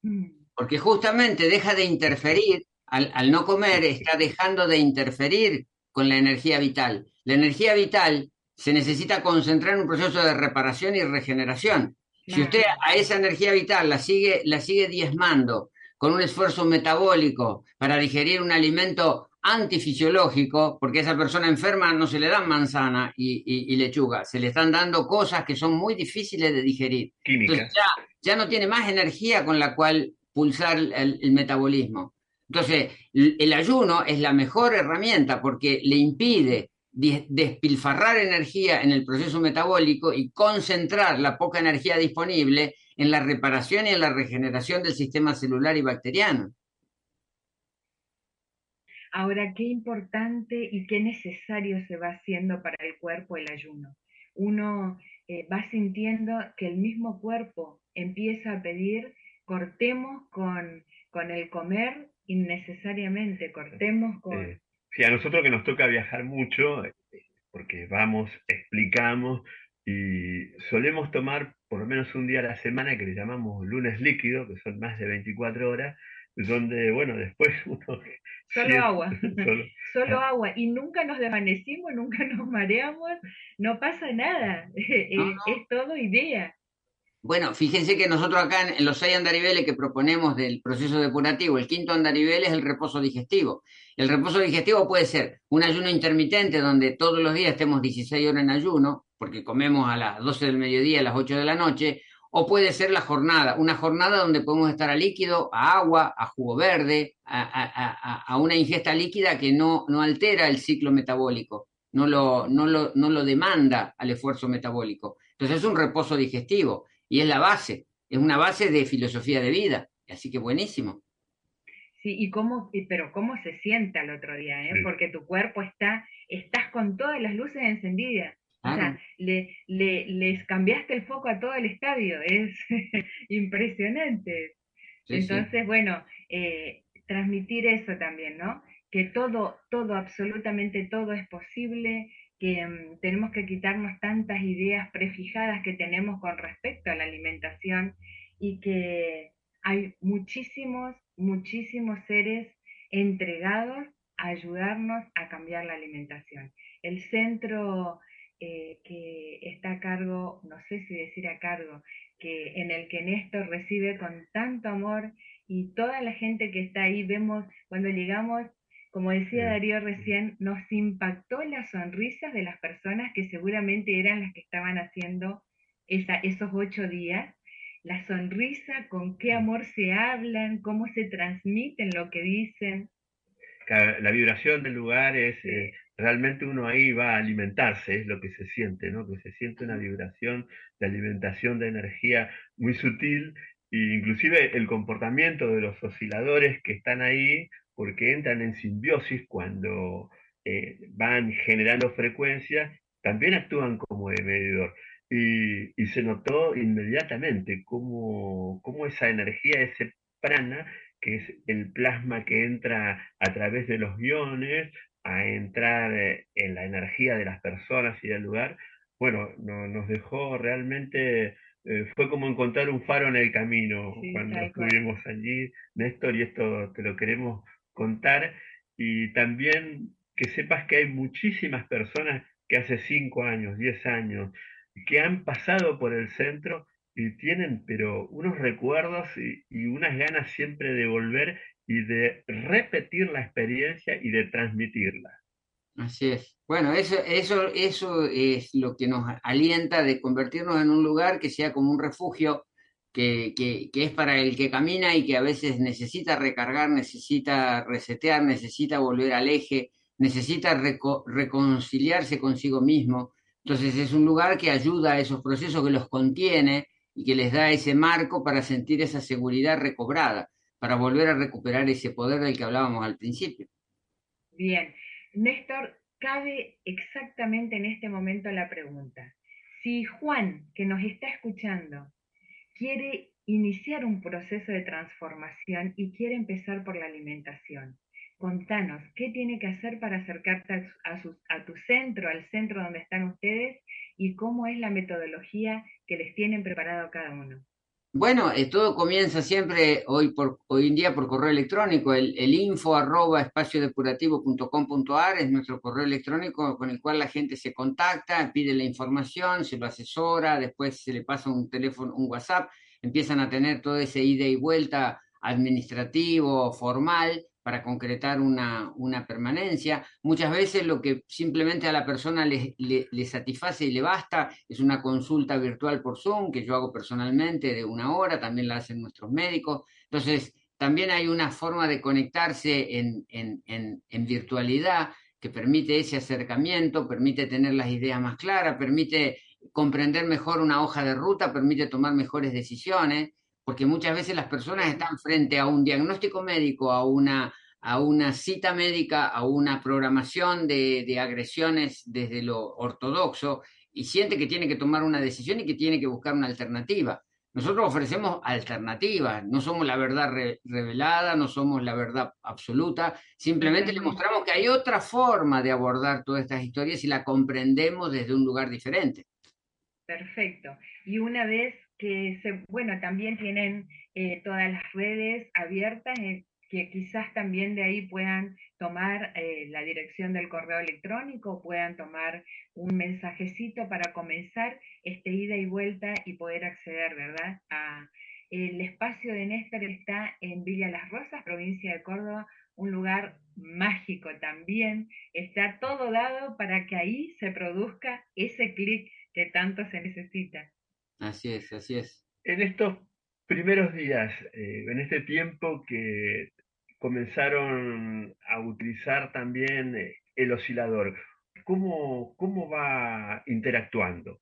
Mm. Porque justamente deja de interferir, al, al no comer está dejando de interferir con la energía vital. La energía vital se necesita concentrar en un proceso de reparación y regeneración. Si usted a esa energía vital la sigue, la sigue diezmando con un esfuerzo metabólico para digerir un alimento antifisiológico, porque a esa persona enferma no se le dan manzana y, lechuga, se le están dando cosas que son muy difíciles de digerir. Entonces ya, ya, no tiene más energía con la cual pulsar el metabolismo. Entonces, el ayuno es la mejor herramienta porque le impide despilfarrar energía en el proceso metabólico y concentrar la poca energía disponible en la reparación y en la regeneración del sistema celular y bacteriano. Ahora, qué importante y qué necesario se va haciendo para el cuerpo el ayuno. Uno eh, va sintiendo que el mismo cuerpo empieza a pedir, cortemos con, con el comer innecesariamente, cortemos con... Eh, Sí, a nosotros que nos toca viajar mucho, eh, porque vamos, explicamos y solemos tomar por lo menos un día a la semana que le llamamos lunes líquido, que son más de 24 horas, donde, bueno, después uno... Solo agua, solo, ah. agua. Y nunca nos desvanecimos, nunca nos mareamos, no pasa nada, es todo idea. Bueno, fíjense que nosotros acá en, los seis andariveles que proponemos del proceso depurativo, el quinto andarivel es el reposo digestivo. El reposo digestivo puede ser un ayuno intermitente donde todos los días estemos 16 horas en ayuno, porque comemos a las 12 del mediodía, a las 8 de la noche, o puede ser la jornada, una jornada donde podemos estar a líquido, a agua, a jugo verde, a, una ingesta líquida que no, no altera el ciclo metabólico, no lo, no, lo, no lo demanda al esfuerzo metabólico. Entonces es un reposo digestivo y es la base, es una base de filosofía de vida, así que buenísimo. Sí, y cómo, pero cómo se siente al otro día, ¿eh? porque tu cuerpo está, estás con todas las luces encendidas. O sea, le, le, les cambiaste el foco a todo el estadio, es impresionante. Entonces, bueno, eh, transmitir eso también, ¿no? Que todo, todo, absolutamente todo es posible, que mm, tenemos que quitarnos tantas ideas prefijadas que tenemos con respecto a la alimentación y que hay muchísimos, muchísimos seres entregados a ayudarnos a cambiar la alimentación. El centro eh, que está a cargo, no sé si decir a cargo, que en el que Néstor recibe con tanto amor y toda la gente que está ahí, vemos cuando llegamos como decía Darío recién, nos impactó las sonrisas de las personas que seguramente eran las que estaban haciendo esos ocho días. La sonrisa, con qué amor se hablan, cómo se transmiten lo que dicen. La vibración del lugar es, eh, realmente uno ahí va a alimentarse, es lo que se siente, ¿no? Que se siente una vibración de alimentación de energía muy sutil e inclusive el comportamiento de los osciladores que están ahí porque entran en simbiosis cuando eh, van generando frecuencias, también actúan como medidor. Y, se notó inmediatamente cómo, cómo, esa energía, ese prana, que es el plasma que entra a través de los iones, a entrar eh, en la energía de las personas y del lugar, bueno, nos dejó realmente, eh, fue como encontrar un faro en el camino cuando estuvimos allí, Néstor, y esto te lo queremos contar y también que sepas que hay muchísimas personas que hace 5 años, 10 años, que han pasado por el centro y tienen, pero unos recuerdos y, unas ganas siempre de volver y de repetir la experiencia y de transmitirla. Así es. Bueno, eso, eso, eso es lo que nos alienta de convertirnos en un lugar que sea como un refugio que, es para el que camina y que a veces necesita recargar, necesita resetear, necesita volver al eje, necesita reconciliarse consigo mismo. Entonces es un lugar que ayuda a esos procesos, que los contiene y que les da ese marco para sentir esa seguridad recobrada, para volver a recuperar ese poder del que hablábamos al principio. Bien, Néstor, cabe exactamente en este momento la pregunta. Si Juan, que nos está escuchando, quiere iniciar un proceso de transformación y quiere empezar por la alimentación. Contanos, ¿qué tiene que hacer para acercarte a, a, tu centro, al centro donde están ustedes, y cómo es la metodología que les tienen preparado cada uno? Bueno, eh, todo comienza siempre hoy, por, hoy en día por correo electrónico. El, info arroba espaciodepurativo.com.ar es nuestro correo electrónico con el cual la gente se contacta, pide la información, se lo asesora, después se le pasa un teléfono, un WhatsApp, empiezan a tener todo ese ida y vuelta administrativo, formal, para concretar una, una, permanencia. Muchas veces lo que simplemente a la persona le, le, satisface y le basta es una consulta virtual por Zoom, que yo hago personalmente de una hora, también la hacen nuestros médicos. Entonces, también hay una forma de conectarse en, en, en, en virtualidad que permite ese acercamiento, permite tener las ideas más claras, permite comprender mejor una hoja de ruta, permite tomar mejores decisiones porque muchas veces las personas están frente a un diagnóstico médico, a una, a una cita médica, a una programación de, de agresiones desde lo ortodoxo y siente que tiene que tomar una decisión y que tiene que buscar una alternativa. Nosotros ofrecemos alternativas, no somos la verdad revelada, no somos la verdad absoluta, simplemente le mostramos que hay otra forma de abordar todas estas historias y la comprendemos desde un lugar diferente. Perfecto. Y una vez que bueno, también tienen eh, todas las redes abiertas, eh, que quizás también de ahí puedan tomar eh, la dirección del correo electrónico, puedan tomar un mensajecito para comenzar este ida y vuelta y poder acceder, ¿verdad? El espacio de Néstor está en Villa Las Rosas, provincia de Córdoba, un lugar mágico también. Está todo dado para que ahí se produzca ese clic que tanto se necesita. Así es, así es. En estos primeros días, eh, en este tiempo que comenzaron a utilizar también eh, el oscilador, ¿cómo, cómo va interactuando?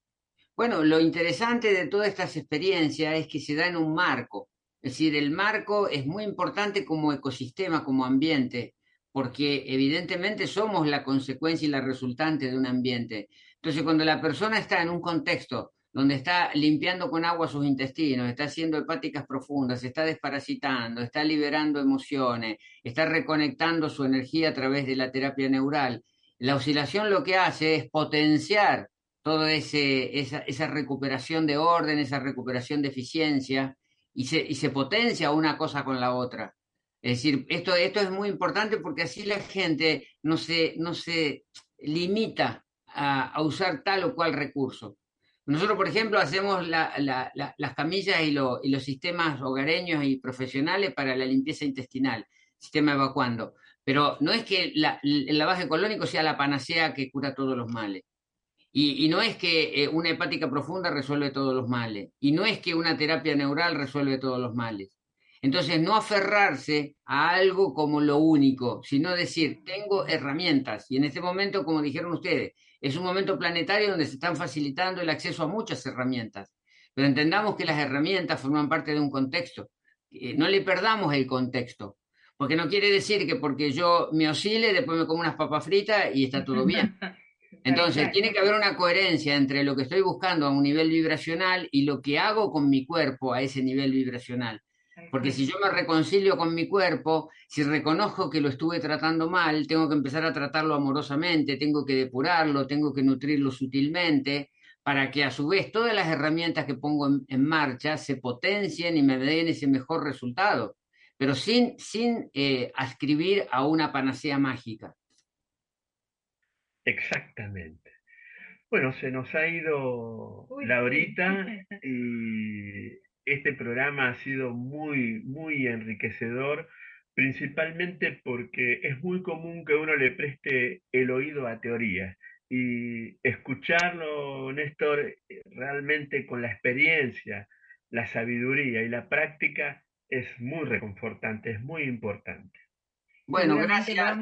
Bueno, lo interesante de todas estas experiencias es que se da en un marco. Es decir, el marco es muy importante como ecosistema, como ambiente, porque evidentemente somos la consecuencia y la resultante de un ambiente. Entonces, cuando la persona está en un contexto donde está limpiando con agua sus intestinos, está haciendo hepáticas profundas, está desparasitando, está liberando emociones, está reconectando su energía a través de la terapia neural. La oscilación lo que hace es potenciar toda esa, esa, recuperación de orden, esa recuperación de eficiencia, y se, y se potencia una cosa con la otra. Es decir, esto, esto es muy importante porque así la gente no se, no se limita a, a usar tal o cual recurso. Nosotros, por ejemplo, hacemos las camillas y, los sistemas hogareños y profesionales para la limpieza intestinal, sistema evacuando. Pero no es que el lavaje colónico sea la panacea que cura todos los males. Y, no es que eh, una hepática profunda resuelve todos los males. Y no es que una terapia neural resuelve todos los males. Entonces, no aferrarse a algo como lo único, sino decir, tengo herramientas. Y en este momento, como dijeron ustedes, es un momento planetario donde se están facilitando el acceso a muchas herramientas. Pero entendamos que las herramientas forman parte de un contexto. No le perdamos el contexto. Porque no quiere decir que porque yo me oscile, después me como unas papas fritas y está todo bien. Entonces, tiene que haber una coherencia entre lo que estoy buscando a un nivel vibracional y lo que hago con mi cuerpo a ese nivel vibracional. Porque si yo me reconcilio con mi cuerpo, si reconozco que lo estuve tratando mal, tengo que empezar a tratarlo amorosamente, tengo que depurarlo, tengo que nutrirlo sutilmente, para que a su vez todas las herramientas que pongo en, marcha se potencien y me den ese mejor resultado, pero sin, sin eh, ascribir a una panacea mágica. Exactamente. Bueno, se nos ha ido la horita y este programa ha sido muy, muy enriquecedor, principalmente porque es muy común que uno le preste el oído a teorías y escucharlo, Néstor, realmente con la experiencia, la sabiduría y la práctica es muy reconfortante, es muy importante. Bueno, gracias.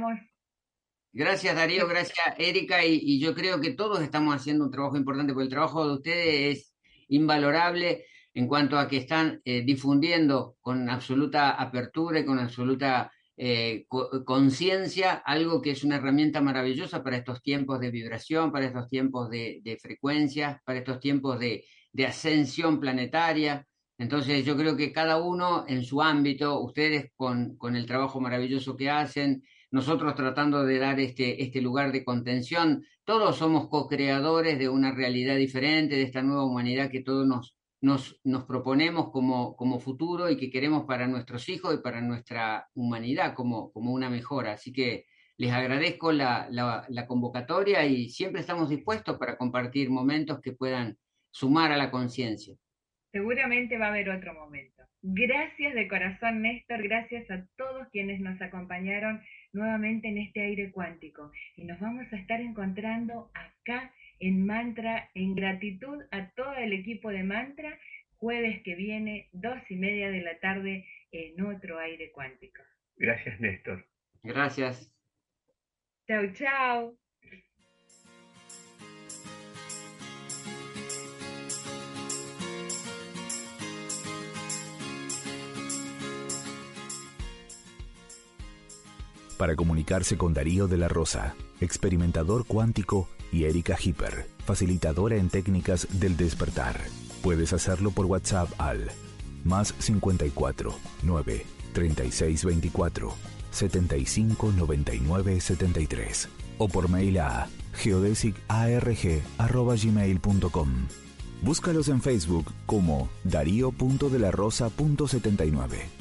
Gracias Darío, gracias Erika y, y, yo creo que todos estamos haciendo un trabajo importante porque el trabajo de ustedes es invalorable en cuanto a que están eh, difundiendo con absoluta apertura y con absoluta eh, conciencia algo que es una herramienta maravillosa para estos tiempos de vibración, para estos tiempos de, de frecuencias, para estos tiempos de, ascensión planetaria. Entonces yo creo que cada uno en su ámbito, ustedes con, con, el trabajo maravilloso que hacen, nosotros tratando de dar este, este lugar de contención. Todos somos co-creadores de una realidad diferente, de esta nueva humanidad que todos nos, nos, nos proponemos como, como futuro y que queremos para nuestros hijos y para nuestra humanidad como, como una mejora. Así que les agradezco la, la, convocatoria y siempre estamos dispuestos para compartir momentos que puedan sumar a la conciencia. Seguramente va a haber otro momento. Gracias de corazón, Néstor. Gracias a todos quienes nos acompañaron nuevamente en este aire cuántico. Y nos vamos a estar encontrando acá en Mantra, en gratitud a todo el equipo de Mantra, jueves que viene, dos y media de la tarde, en otro aire cuántico. Gracias, Néstor. Gracias. Chao, chao. Para comunicarse con Darío de la Rosa, experimentador cuántico, y Erika Hipper, facilitadora en técnicas del despertar. Puedes hacerlo por WhatsApp al más 54 9 36 24 75 99 73 o por mail a geodesicarg.gmail.com. Búscalos en Facebook como darío.delarosa.79.